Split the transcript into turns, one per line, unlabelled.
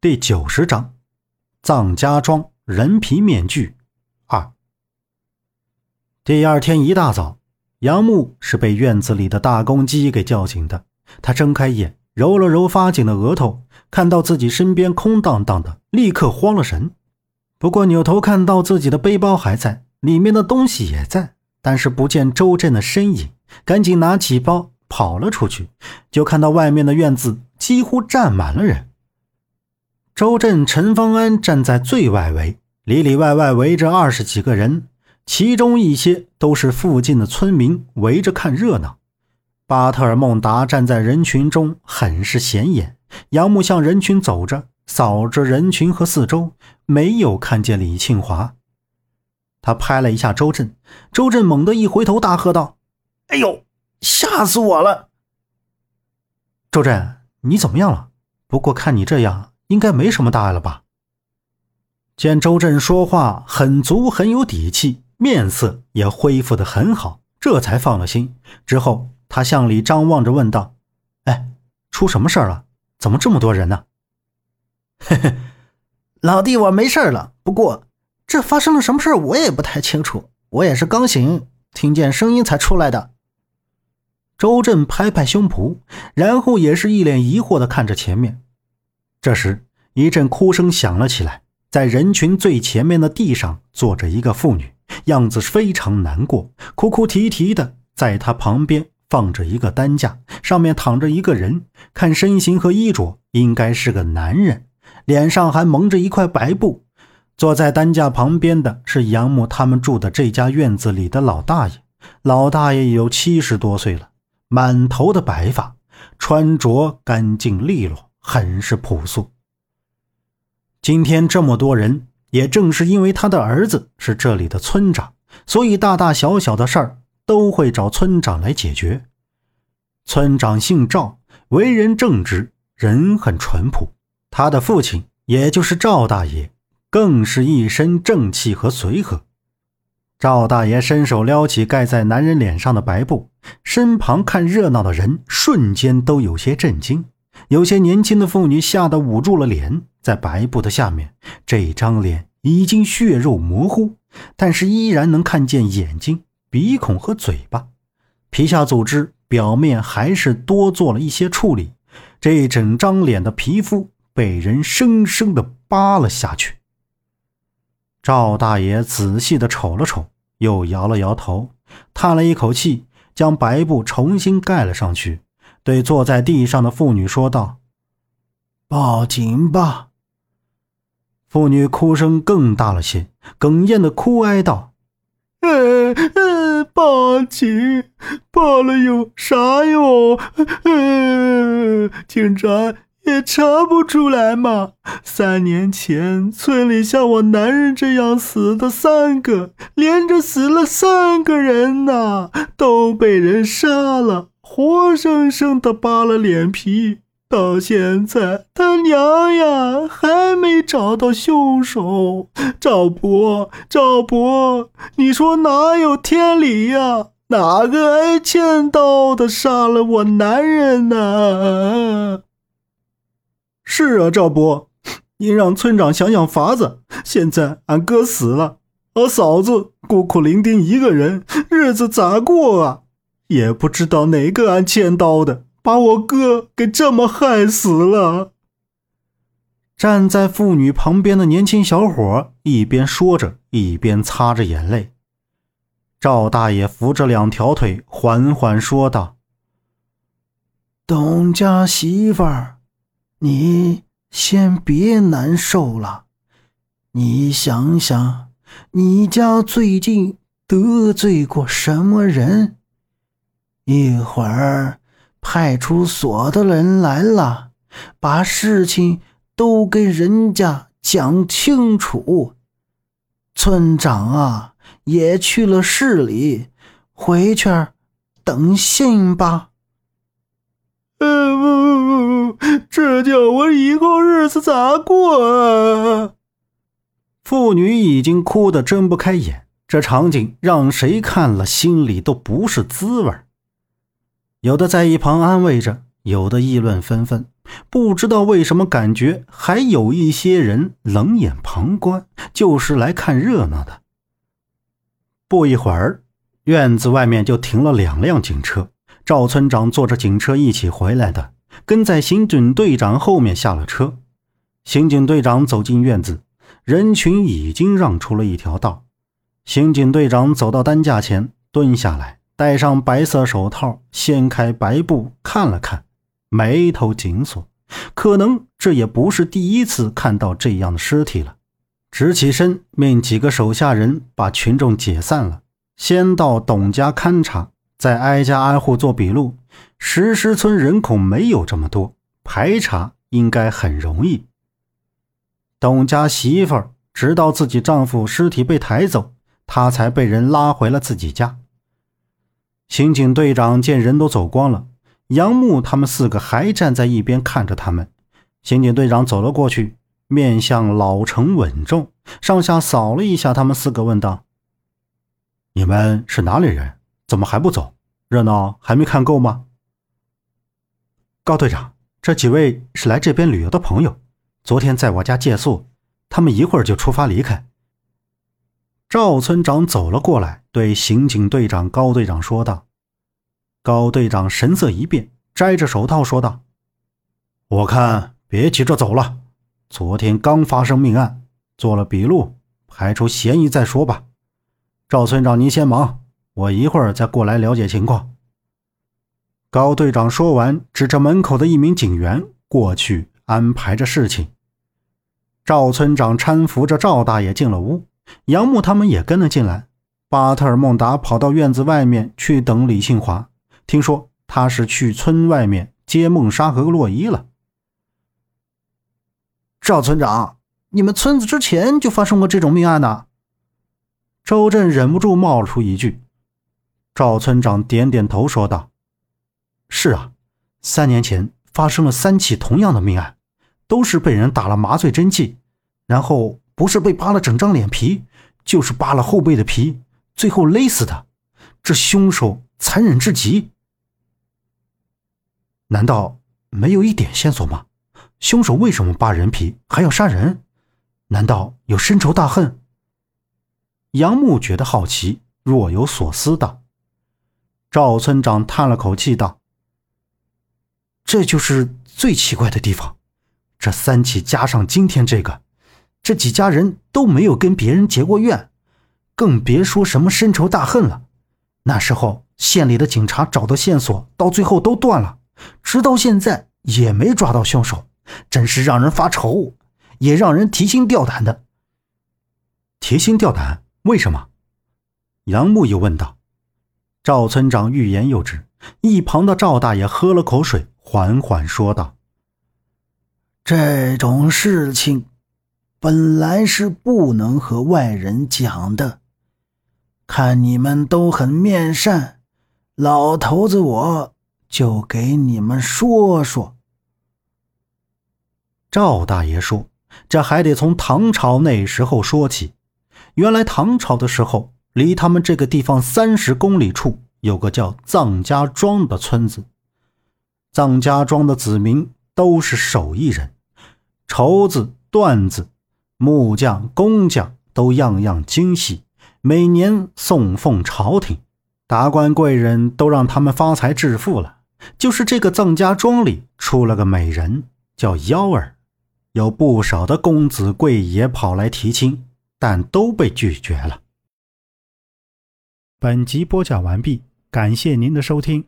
第九十章，藏家庄人皮面具二。第二天一大早，杨木是被院子里的大公鸡给叫醒的。他睁开眼，揉了揉发紧的额头，看到自己身边空荡荡的，立刻慌了神。不过扭头看到自己的背包还在，里面的东西也在，但是不见周震的身影，赶紧拿起包跑了出去，就看到外面的院子几乎站满了人。周震、陈方安站在最外围，里里外外围着二十几个人，其中一些都是附近的村民，围着看热闹。巴特尔孟达站在人群中，很是显眼。杨木向人群走着，扫着人群和四周，没有看见李庆华。他拍了一下周震，周震猛地一回头，大喝道：“
哎呦，吓死我了！”
周震，你怎么样了？不过看你这样。应该没什么大碍了吧？见周震说话很足，很有底气，面色也恢复的很好，这才放了心。之后，他向里张望着问道：“哎，出什么事了？怎么这么多人呢？”“
嘿嘿，老弟，我没事了。不过，这发生了什么事我也不太清楚。我也是刚醒，听见声音才出来的。”
周震拍拍胸脯，然后也是一脸疑惑的看着前面。这时，一阵哭声响了起来，在人群最前面的地上坐着一个妇女，样子非常难过，哭哭啼啼的。在她旁边放着一个担架，上面躺着一个人，看身形和衣着，应该是个男人，脸上还蒙着一块白布。坐在担架旁边的是杨木他们住的这家院子里的老大爷，老大爷有七十多岁了，满头的白发，穿着干净利落。很是朴素。今天这么多人，也正是因为他的儿子是这里的村长，所以大大小小的事儿都会找村长来解决。村长姓赵，为人正直，人很淳朴。他的父亲，也就是赵大爷，更是一身正气和随和。赵大爷伸手撩起盖在男人脸上的白布，身旁看热闹的人瞬间都有些震惊。有些年轻的妇女吓得捂住了脸，在白布的下面，这张脸已经血肉模糊，但是依然能看见眼睛、鼻孔和嘴巴，皮下组织表面还是多做了一些处理，这整张脸的皮肤被人生生的扒了下去。赵大爷仔细的瞅了瞅，又摇了摇头，叹了一口气，将白布重新盖了上去。对坐在地上的妇女说道：“
报警吧。”
妇女哭声更大了些，哽咽的哭哀道：“
呃呃，报警，报了有啥用？呃，警察也查不出来嘛。三年前村里像我男人这样死的三个，连着死了三个人呐，都被人杀了。”活生生的扒了脸皮，到现在他娘呀还没找到凶手。赵伯，赵伯，你说哪有天理呀？哪个挨千刀的杀了我男人呢？
是啊，赵伯，您让村长想想法子。现在俺哥死了，俺嫂子孤苦伶仃一个人，日子咋过啊？也不知道哪个安千刀的，把我哥给这么害死了。站在妇女旁边的年轻小伙一边说着，一边擦着眼泪。赵大爷扶着两条腿，缓缓说道：“
董家媳妇儿，你先别难受了。你想想，你家最近得罪过什么人？”一会儿，派出所的人来了，把事情都跟人家讲清楚。村长啊，也去了市里，回去等信吧。呃，不不不，这叫我以后日子咋过啊？
妇女已经哭得睁不开眼，这场景让谁看了心里都不是滋味儿。有的在一旁安慰着，有的议论纷纷。不知道为什么，感觉还有一些人冷眼旁观，就是来看热闹的。不一会儿，院子外面就停了两辆警车，赵村长坐着警车一起回来的，跟在刑警队长后面下了车。刑警队长走进院子，人群已经让出了一条道。刑警队长走到担架前，蹲下来，戴上白色手套，掀开白布看了看。眉头紧锁，可能这也不是第一次看到这样的尸体了。直起身，命几个手下人把群众解散了，先到董家勘察，再挨家挨户做笔录。石狮村人口没有这么多，排查应该很容易。董家媳妇儿直到自己丈夫尸体被抬走，她才被人拉回了自己家。刑警队长见人都走光了。杨木他们四个还站在一边看着他们。刑警队长走了过去，面相老成稳重，上下扫了一下他们四个，问道：“你们是哪里人？怎么还不走？热闹还没看够吗？”高队长，这几位是来这边旅游的朋友，昨天在我家借宿，他们一会儿就出发离开。赵村长走了过来，对刑警队长高队长说道。高队长神色一变，摘着手套说道：“我看别急着走了，昨天刚发生命案，做了笔录，排除嫌疑再说吧。赵村长，您先忙，我一会儿再过来了解情况。”高队长说完，指着门口的一名警员过去安排着事情。赵村长搀扶着赵大爷进了屋，杨木他们也跟了进来。巴特尔孟达跑到院子外面去等李庆华。听说他是去村外面接孟莎和洛伊了。
赵村长，你们村子之前就发生过这种命案呢？周震忍不住冒出一句。
赵村长点点头说道：“是啊，三年前发生了三起同样的命案，都是被人打了麻醉针剂，然后不是被扒了整张脸皮，就是扒了后背的皮，最后勒死的。这凶手残忍至极。”难道没有一点线索吗？凶手为什么扒人皮还要杀人？难道有深仇大恨？杨木觉得好奇，若有所思道。赵村长叹了口气道：“这就是最奇怪的地方。这三起加上今天这个，这几家人都没有跟别人结过怨，更别说什么深仇大恨了。那时候县里的警察找的线索，到最后都断了。”直到现在也没抓到凶手，真是让人发愁，也让人提心吊胆的。提心吊胆？为什么？杨木又问道。赵村长欲言又止，一旁的赵大爷喝了口水，缓缓说道：“
这种事情本来是不能和外人讲的，看你们都很面善，老头子我。”就给你们说说。
赵大爷说：“这还得从唐朝那时候说起。原来唐朝的时候，离他们这个地方三十公里处有个叫臧家庄的村子。臧家庄的子民都是手艺人，绸子、缎子、木匠、工匠都样样精细，每年送奉朝廷，达官贵人都让他们发财致富了。”就是这个臧家庄里出了个美人，叫幺儿，有不少的公子贵爷跑来提亲，但都被拒绝了。本集播讲完毕，感谢您的收听。